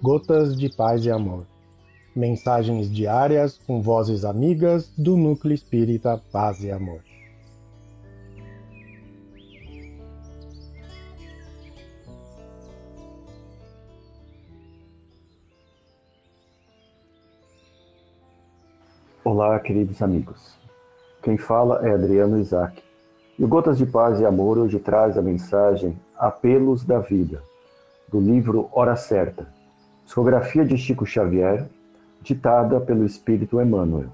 Gotas de Paz e Amor. Mensagens diárias com vozes amigas do Núcleo Espírita Paz e Amor. Olá, queridos amigos. Quem fala é Adriano Isaac. E o Gotas de Paz e Amor hoje traz a mensagem Apelos da Vida, do livro Hora Certa, discografia de Chico Xavier, ditada pelo Espírito Emmanuel.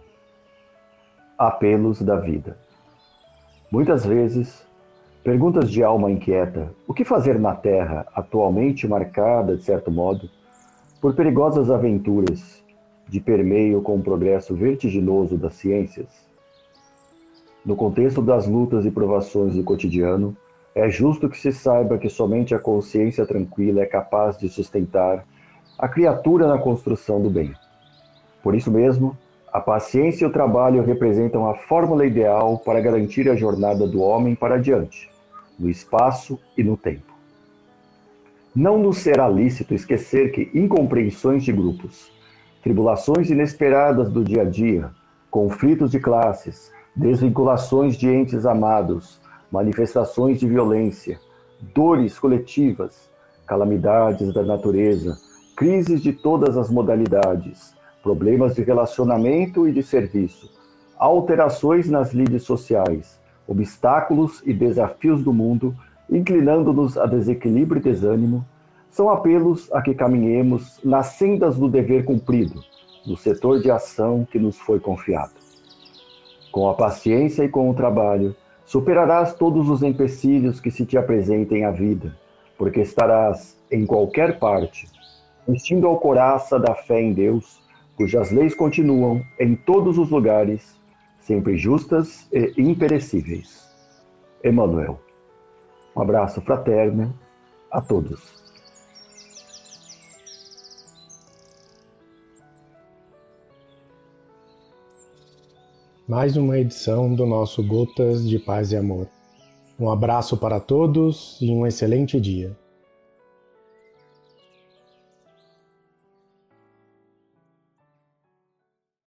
Apelos da Vida. Muitas vezes, perguntas de alma inquieta: o que fazer na Terra, atualmente marcada, de certo modo, por perigosas aventuras de permeio com o progresso vertiginoso das ciências? No contexto das lutas e provações do cotidiano, é justo que se saiba que somente a consciência tranquila é capaz de sustentar a criatura na construção do bem. Por isso mesmo, a paciência e o trabalho representam a fórmula ideal para garantir a jornada do homem para adiante, no espaço e no tempo. Não nos será lícito esquecer que incompreensões de grupos, tribulações inesperadas do dia a dia, conflitos de classes, desvinculações de entes amados, manifestações de violência, dores coletivas, calamidades da natureza, crises de todas as modalidades, problemas de relacionamento e de serviço, alterações nas lides sociais, obstáculos e desafios do mundo, inclinando-nos a desequilíbrio e desânimo, são apelos a que caminhemos nas sendas do dever cumprido, no setor de ação que nos foi confiado. Com a paciência e com o trabalho, superarás todos os empecilhos que se te apresentem à vida, porque estarás em qualquer parte, vestindo ao coraça da fé em Deus, cujas leis continuam em todos os lugares, sempre justas e imperecíveis. Emmanuel. Um abraço fraterno a todos. mais uma edição do nosso Gotas de Paz e Amor. Um abraço para todos e um excelente dia.